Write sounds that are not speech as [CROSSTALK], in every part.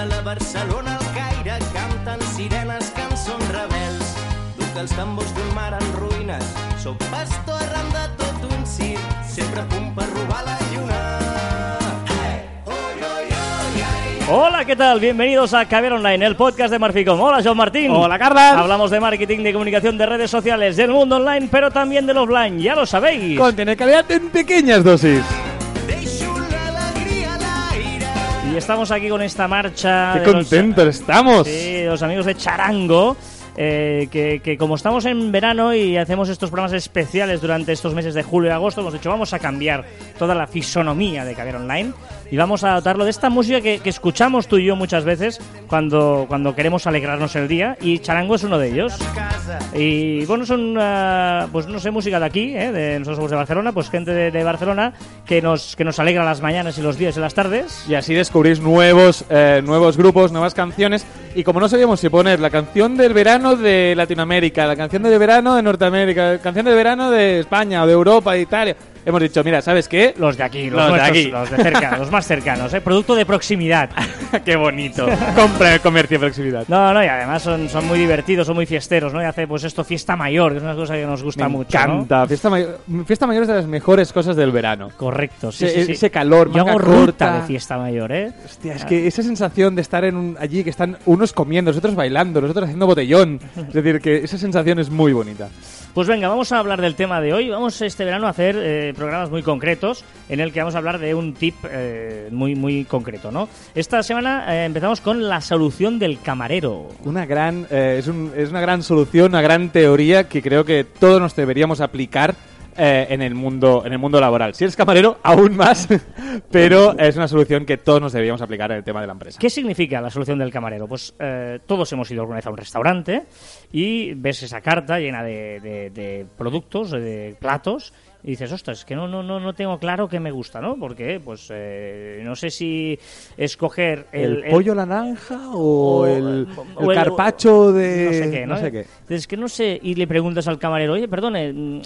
de la Barcelona al Caire canten sirenes, cançons rebels. Duc els tambors d'un mar en ruïnes, sóc pastor arran de tot un circ, sempre a punt per robar la lluna. Hola, ¿qué tal? Bienvenidos a Caber Online, el podcast de Marficom. Hola, John Martín. Hola, Carla. Hablamos de marketing, de comunicación, de redes sociales, del mundo online, pero también del offline. Ya lo sabéis. Contiene calidad en pequeñas dosis. Estamos aquí con esta marcha. Qué de los- contentos estamos. Sí, los amigos de Charango. eh, que, que como estamos en verano y hacemos estos programas especiales durante estos meses de julio y agosto, hemos dicho vamos a cambiar toda la fisonomía de Caber Online y vamos a dotarlo de esta música que, que escuchamos tú y yo muchas veces cuando, cuando queremos alegrarnos el día y Charango es uno de ellos. Y bueno, son, ah, pues no sé, música de aquí, ¿eh? de nosotros somos de Barcelona, pues gente de, de Barcelona que nos, que nos alegra las mañanas y los días y las tardes. Y así descubrís nuevos, eh, nuevos grupos, nuevas canciones. Y como no sabíamos si poner la canción del verano de Latinoamérica, la canción del verano de Norteamérica, la canción del verano de España o de Europa, de Italia, hemos dicho, mira, ¿sabes qué? Los de aquí, los, Los de nuestros, aquí. los de cerca, los más cercanos, ¿eh? producto de proximidad. [LAUGHS] qué bonito. Compra el comercio de proximidad. No, no, y además son, son muy divertidos, son muy fiesteros, ¿no? Y hace pues esto fiesta mayor, que es una cosa que nos gusta Me mucho. ¿no? encanta. Fiesta, mayor, fiesta mayor es de las mejores cosas del verano. Correcto, sí, Ese- sí, sí. ese calor, Yo manga hago ruta corta. de fiesta mayor, ¿eh? Hostia, es que esa sensación de estar en un, allí, que están unos comiendo, nosotros bailando, nosotros haciendo botellón. Es decir, que esa sensación es muy bonita. Pues venga, vamos a hablar del tema de hoy. Vamos este verano a hacer eh, programas muy concretos en el que vamos a hablar de un tip eh, muy, muy concreto, ¿no? Esta semana eh, empezamos con la solución del camarero. Una gran, eh, es, es una gran solución, una gran teoría que creo que todos nos deberíamos aplicar eh, en, el mundo, en el mundo laboral. Si eres camarero, [LAUGHS] aún más, pero es una solución que todos nos deberíamos aplicar en el tema de la empresa. ¿Qué significa la solución del camarero? Pues eh, todos hemos ido alguna vez a un restaurante y ves esa carta llena de, productos, de platos, y dices, ostras, es que no, no, no, no tengo claro qué me gusta, ¿no? Porque, pues, eh, no sé si escoger el, ¿El, pollo naranja o, o- el, o el el- carpacho de... no sé qué, ¿no? Es que no sé, y le preguntas al camarero, oye, perdone, mm,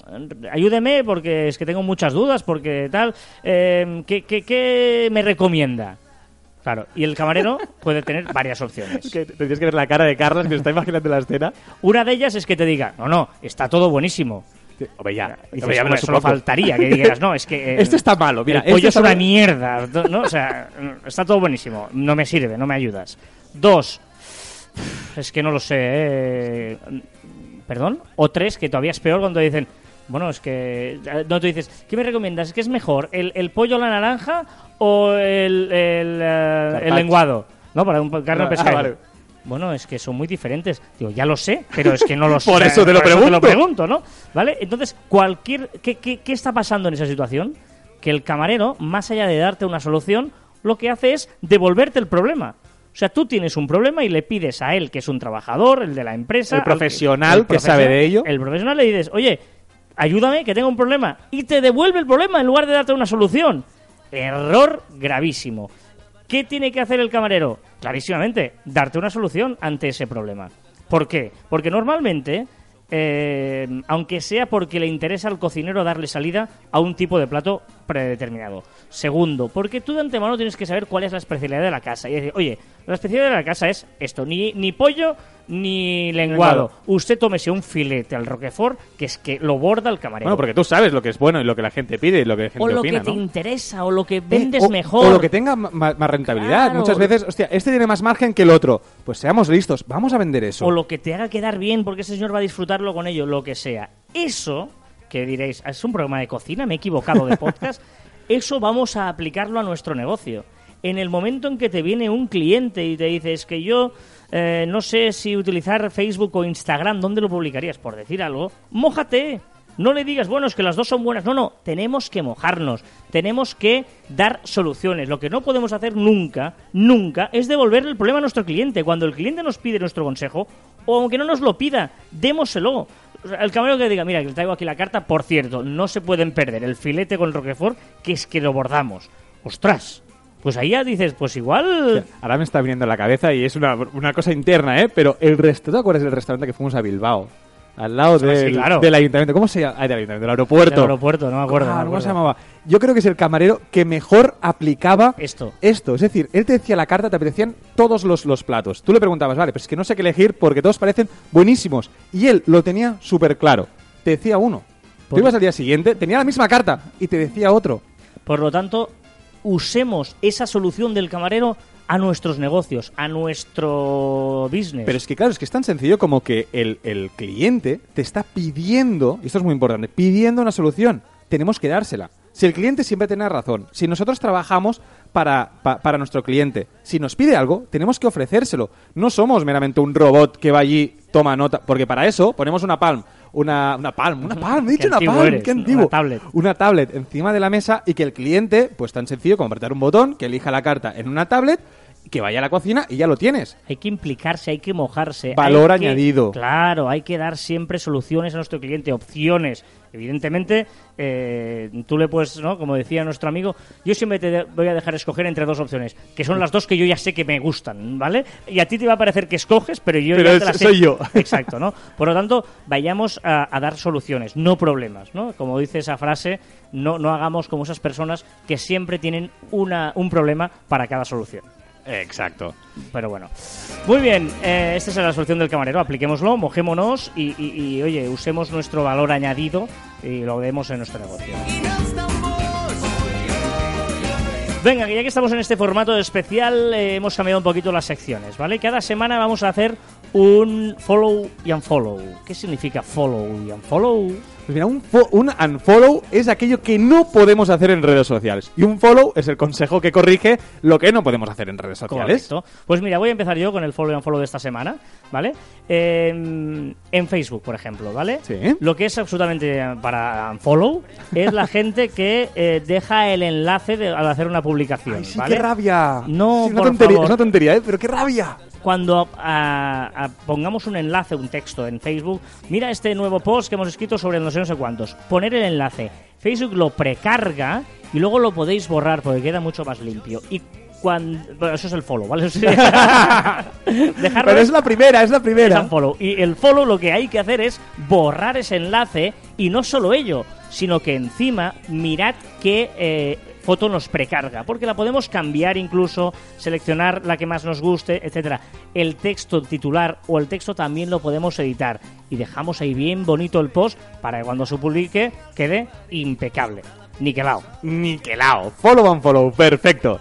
ayúdeme porque es que tengo muchas dudas, porque tal, eh, ¿qué, qué, qué me recomienda? Claro, y el camarero [LAUGHS] puede tener varias opciones. Es que tendrías que ver la cara de Carlos que se está imaginando la escena. Una de ellas es que te diga, no, no, está todo buenísimo. Hombre, ya. Y dices, hombre, ya me "Hombre, lo solo supongo. faltaría que dijeras, no, es que... eh, [LAUGHS] Este está malo, mira. el pollo este es está una malo". mierda, ¿no? O sea, está todo buenísimo, no me sirve, no me ayudas. Dos, es que no lo sé, ¿eh? ¿Perdón? O tres, que todavía es peor cuando dicen, bueno, es que... No, tú dices, ¿qué me recomiendas? ¿Es que es mejor el, el pollo a la naranja o el, el, eh, el Carpaccio. lenguado? No, para un carne Ah, o pescado. vale. Bueno, es que son muy diferentes. Digo, ya lo sé, pero es que no lo [LAUGHS] sé. Por eso te lo Por pregunto. pregunto, ¿no? ¿Vale? Entonces, cualquier... ¿qué, qué, qué está pasando en esa situación? Que el camarero, más allá de darte una solución, lo que hace es devolverte el problema. O sea, tú tienes un problema y le pides a él, que es un trabajador, el de la empresa... El al profesional que sabe de ello. El profesional le dices, oye, ayúdame, que tengo un problema. Y te devuelve el problema en lugar de darte una solución. Error gravísimo. ¿Qué tiene que hacer el camarero? Clarísimamente, darte una solución ante ese problema. ¿Por qué? Porque normalmente, eh, aunque sea porque le interesa al cocinero darle salida a un tipo de plato predeterminado. Segundo, porque tú de antemano tienes que saber cuál es la especialidad de la casa. Y decir, oye, la especialidad de la casa es esto, ni, ni pollo ni lenguado. Usted tómese un filete al Roquefort, que es que lo borda el camarero. Bueno, porque tú sabes lo que es bueno y lo que la gente pide y lo que la gente o lo opina, que te ¿no? interesa, o lo que Eh, vendes o- mejor. O lo que tenga ma- ma- más rentabilidad. Claro. Muchas veces, hostia, este tiene más margen que el otro. Pues seamos listos, vamos a vender eso. o lo que te haga quedar bien porque ese señor va a disfrutarlo con ello, lo que sea. Eso, que diréis, es un programa de cocina, me he equivocado de podcast, [LAUGHS] eso vamos a aplicarlo a nuestro negocio. En el momento en que te viene un cliente y te dice, es que yo eh, no sé si utilizar Facebook o Instagram, ¿dónde lo publicarías? Por decir algo, mójate. No le digas, bueno, es que las dos son buenas. No, no, tenemos que mojarnos. Tenemos que dar soluciones. Lo que no podemos hacer nunca, nunca, es devolverle el problema a nuestro cliente. Cuando el cliente nos pide nuestro consejo, o aunque no nos lo pida, démoselo. El camarero que diga, mira, que le traigo aquí la carta, por cierto, no se pueden perder el filete con Roquefort, que es que lo bordamos. ¡Ostras! Pues ahí ya dices, pues igual... Ahora me está viniendo a la cabeza y es una, una cosa interna, ¿eh? Pero el restaurante, ¿te acuerdas del restaurante que fuimos a Bilbao? al lado Sí, del, claro. del ayuntamiento. ¿Cómo se llama? Ah, del ayuntamiento, del aeropuerto. Del aeropuerto, no me acuerdo. Ah, no me ¿Cómo se llamaba? Yo creo que es el camarero que mejor aplicaba Esto. esto. Es decir, él te decía la carta, te apetecían todos los, los platos. Tú le preguntabas, vale, pues es que no sé qué elegir porque todos parecen buenísimos. Y él lo tenía súper claro. Te decía uno. Tú ibas al día siguiente, tenía la misma carta y te decía otro. Por lo tanto, usemos esa solución del camarero a nuestros negocios, a nuestro business. Pero es que, claro, es que es tan sencillo como que el, el cliente te está pidiendo, y esto es muy importante, pidiendo una solución. Tenemos que dársela. Si el cliente siempre tiene razón, si nosotros trabajamos para, pa- para nuestro cliente, si nos pide algo, tenemos que ofrecérselo. No somos meramente un robot que va allí, toma nota, porque para eso ponemos una palm, una, una palm, una palm, he dicho una palm, eres, qué una antiguo. tablet. Una tablet encima de la mesa y que el cliente, pues tan sencillo como apretar un botón, que elija la carta en una tablet, que vaya a la cocina y ya lo tienes. Hay que implicarse, hay que mojarse. Valor hay que- añadido. Claro, hay que dar siempre soluciones a nuestro cliente, opciones. Evidentemente, eh, tú le puedes, ¿no? Como decía nuestro amigo, yo siempre te voy a dejar escoger entre dos opciones, que son las dos que yo ya sé que me gustan, ¿vale? Y a ti te va a parecer que escoges, pero yo Pero ya te las sé. soy yo. [LAUGHS] Exacto, ¿no? Por lo tanto, vayamos a, a dar soluciones, no problemas, ¿no? Como dice esa frase, no, no hagamos como esas personas que siempre tienen una, un problema para cada solución. Exacto. Pero bueno. Muy bien, eh, esta es la solución del camarero. Apliquémoslo, mojémonos y, y- oye, usemos nuestro valor añadido y lo demos en nuestro negocio. Venga, que ya que estamos en este formato especial, eh, hemos cambiado un poquito las secciones, ¿vale? Cada semana vamos a hacer un follow y unfollow. ¿Qué significa follow y unfollow? Pues mira, un, un unfollow es aquello que no podemos hacer en redes sociales. Y un follow es el consejo que corrige lo que no podemos hacer en redes sociales. Correcto. Pues mira, voy a empezar yo con el follow y unfollow de esta semana, ¿vale? Eh, en Facebook, por ejemplo, ¿vale? Sí. Lo que es absolutamente para unfollow es la gente que eh, deja el enlace de- al hacer una publicación, Ay, sí, ¿vale? qué rabia. No, Sí, una por tontería, favor. Es una tontería, ¿eh? Pero qué rabia. Cuando ah, pongamos un enlace, un texto en Facebook, mira este nuevo post que hemos escrito sobre no sé no sé cuántos. Poner el enlace. Facebook lo precarga y luego lo podéis borrar porque queda mucho más limpio. Y cuando... bueno, eso es el follow, ¿vale? [LAUGHS] Dejarlo Pero es la primera, es la es primera. un follow. Y el follow lo que hay que hacer es borrar ese enlace y no solo ello, sino que encima mirad qué eh, foto nos precarga, porque la podemos cambiar incluso, seleccionar la que más nos guste, etcétera. El texto titular o el texto también lo podemos editar y dejamos ahí bien bonito el post para que cuando se publique quede impecable. Niquelao. Niquelao. Follow and follow. Perfecto.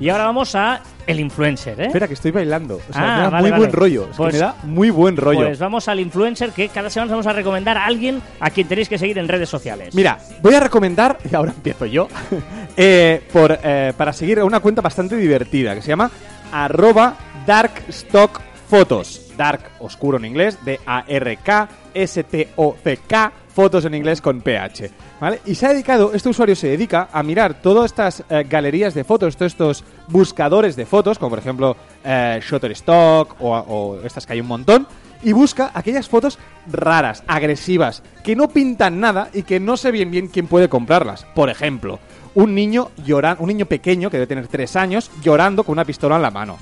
Y ahora vamos a el influencer, ¿eh? Espera, que estoy bailando. O sea, Ah, me da vale, muy vale. buen rollo. Es Pues- que me da muy buen rollo. Pues vamos al influencer que cada semana os vamos a recomendar a alguien a quien tenéis que seguir en redes sociales. Mira, voy a recomendar, y [LAUGHS] ahora empiezo yo, [LAUGHS] eh, por, eh, para seguir una cuenta bastante divertida que se llama arroba darkstockfotos. Dark, oscuro en inglés, D-A-R-K-S-T-O-C-K, fotos en inglés con PH. ¿Vale? Y se ha dedicado, este usuario se dedica a mirar todas estas eh, galerías de fotos, todos estos buscadores de fotos, como por ejemplo eh, Shutterstock o, estas que hay un montón, y busca aquellas fotos raras, agresivas, que no pintan nada y que no sé bien bien quién puede comprarlas. Por ejemplo, un niño llorando, un niño pequeño que debe tener tres años llorando con una pistola en la mano,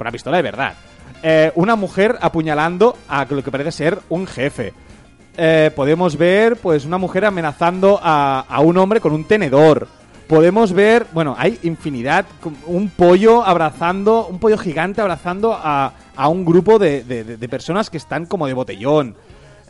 una pistola de verdad. Eh, una mujer apuñalando a lo que parece ser un jefe. Eh, podemos ver, pues, una mujer amenazando a, a un hombre con un tenedor. Podemos ver, bueno, hay infinidad, un pollo abrazando, un pollo gigante abrazando a, a un grupo de, de- personas que están como de botellón.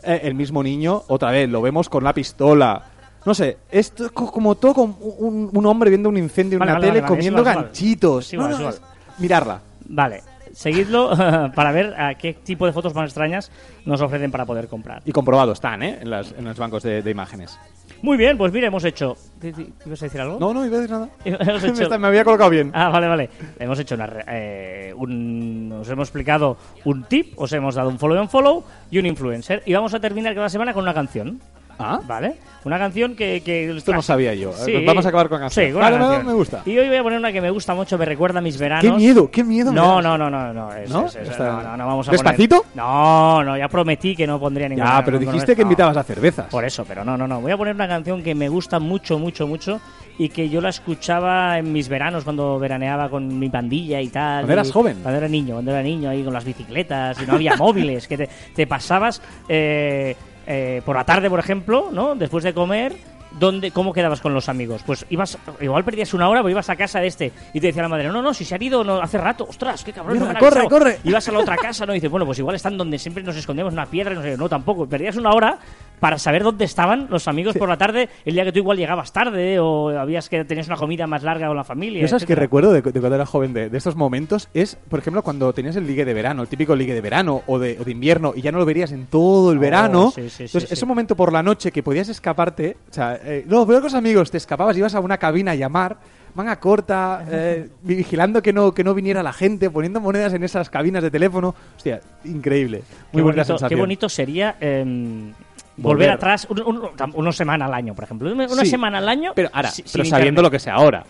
Eh, el mismo niño, otra vez, lo vemos con la pistola. No sé, es to- co- como todo con un, un hombre viendo un incendio en Vale, una vale, tele vale, comiendo es es ganchitos. Es No, es no, es- mirarla. Vale, seguidlo [LAUGHS] para ver a qué tipo de fotos más extrañas nos ofrecen para poder comprar. Y comprobado están, ¿eh? En, las- en los bancos de, de imágenes. Muy bien, pues mira, hemos hecho... ¿Te- te- ¿Ibas a decir algo? No, no, iba a decir nada. [LAUGHS] Hemos [LAUGHS] me, hecho- está- me había colocado bien. Ah, vale, vale. Hemos hecho una, re- eh, un, os hemos explicado un tip, os hemos dado un follow and follow y un influencer. Y vamos a terminar cada semana con una canción. Ah. ¿Vale? Una canción que... que Esto no sabía yo. Sí. Vamos a acabar con canción. Sí, con una Vale, canción. me gusta. Y hoy voy a poner una que me gusta mucho, me recuerda a mis veranos. Qué miedo, qué miedo. No, no, no, no, no. es- ¿No? es- es- Está- no, no, no vamos a ¿Despacito? poner- No, no, ya prometí que no pondría ninguna. Ya, pero dijiste que invitabas a cervezas. Por eso, pero no, no, no. Voy a poner una canción que me gusta mucho, mucho, mucho y que yo la escuchaba en mis veranos cuando veraneaba con mi pandilla y tal. Cuando eras y- joven. Cuando era niño, cuando era niño ahí con las bicicletas y no había [LAUGHS] móviles, que te, te pasabas eh, eh, por la tarde, por ejemplo, ¿no? Después de comer. ¿Dónde, ¿Cómo quedabas con los amigos? Pues ibas, igual perdías una hora, pero ibas a casa de este y te decía la madre, no, no, si se han ido no, hace rato, ostras, qué cabrón. no corre, avisado". corre. Ibas a la otra casa, ¿no? Y dices, bueno, pues igual están donde siempre nos escondemos, una piedra, no sé, no, tampoco. Perdías una hora para saber dónde estaban los amigos por la tarde, el día que tú igual llegabas tarde o habías que tenías una comida más larga con la familia. Sabes que recuerdo de, de cuando era joven de, de estos momentos es, por ejemplo, cuando tenías el ligue de verano, el típico ligue de verano o de, o de invierno y ya no lo verías en todo el Oh, verano. sí, sí, sí, Entonces, ese momento por la noche que podías escaparte, o sea, eh, no, veo con los amigos, te escapabas, ibas a una cabina a llamar, manga corta, eh, [LAUGHS] vigilando que no, que no viniera la gente, poniendo monedas en esas cabinas de teléfono. Hostia, increíble. Muy Qué buena bonito, sensación. qué bonito sería em, Volver. volver atrás un- un- una semana al año, por ejemplo. Una Sí, semana al año. Pero ahora, si- pero sin sabiendo internet. lo que sea ahora.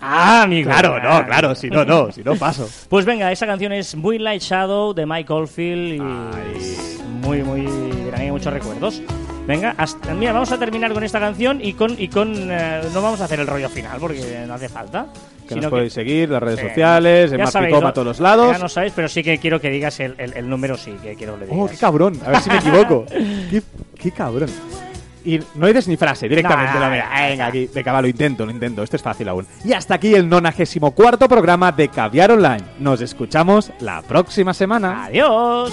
Ah, amigo. Claro, Ah, no, claro, si no, no, si no paso. [LAUGHS] Pues venga, esa canción es Moonlight Shadow de Mike Oldfield y Ay. muy, muy. Hay muchos recuerdos. Venga, hasta- mira, vamos a terminar con esta canción y con. Y con eh, no vamos a hacer el rollo final porque no hace falta. Que nos podéis seguir, las redes sociales, en Marpicoma ¿no? a todos los lados. Ya no sabéis, pero sí que quiero que digas el, el- el número, sí, que quiero que le digas. Oh, qué cabrón. A ver si me equivoco. [LAUGHS] qué, qué cabrón. Y no dices ni frase, directamente. No, mira. Venga, aquí. Venga, va, lo intento, lo intento. Esto es fácil aún. Y hasta aquí el 94 programa de Caviar Online. Nos escuchamos la próxima semana. Adiós.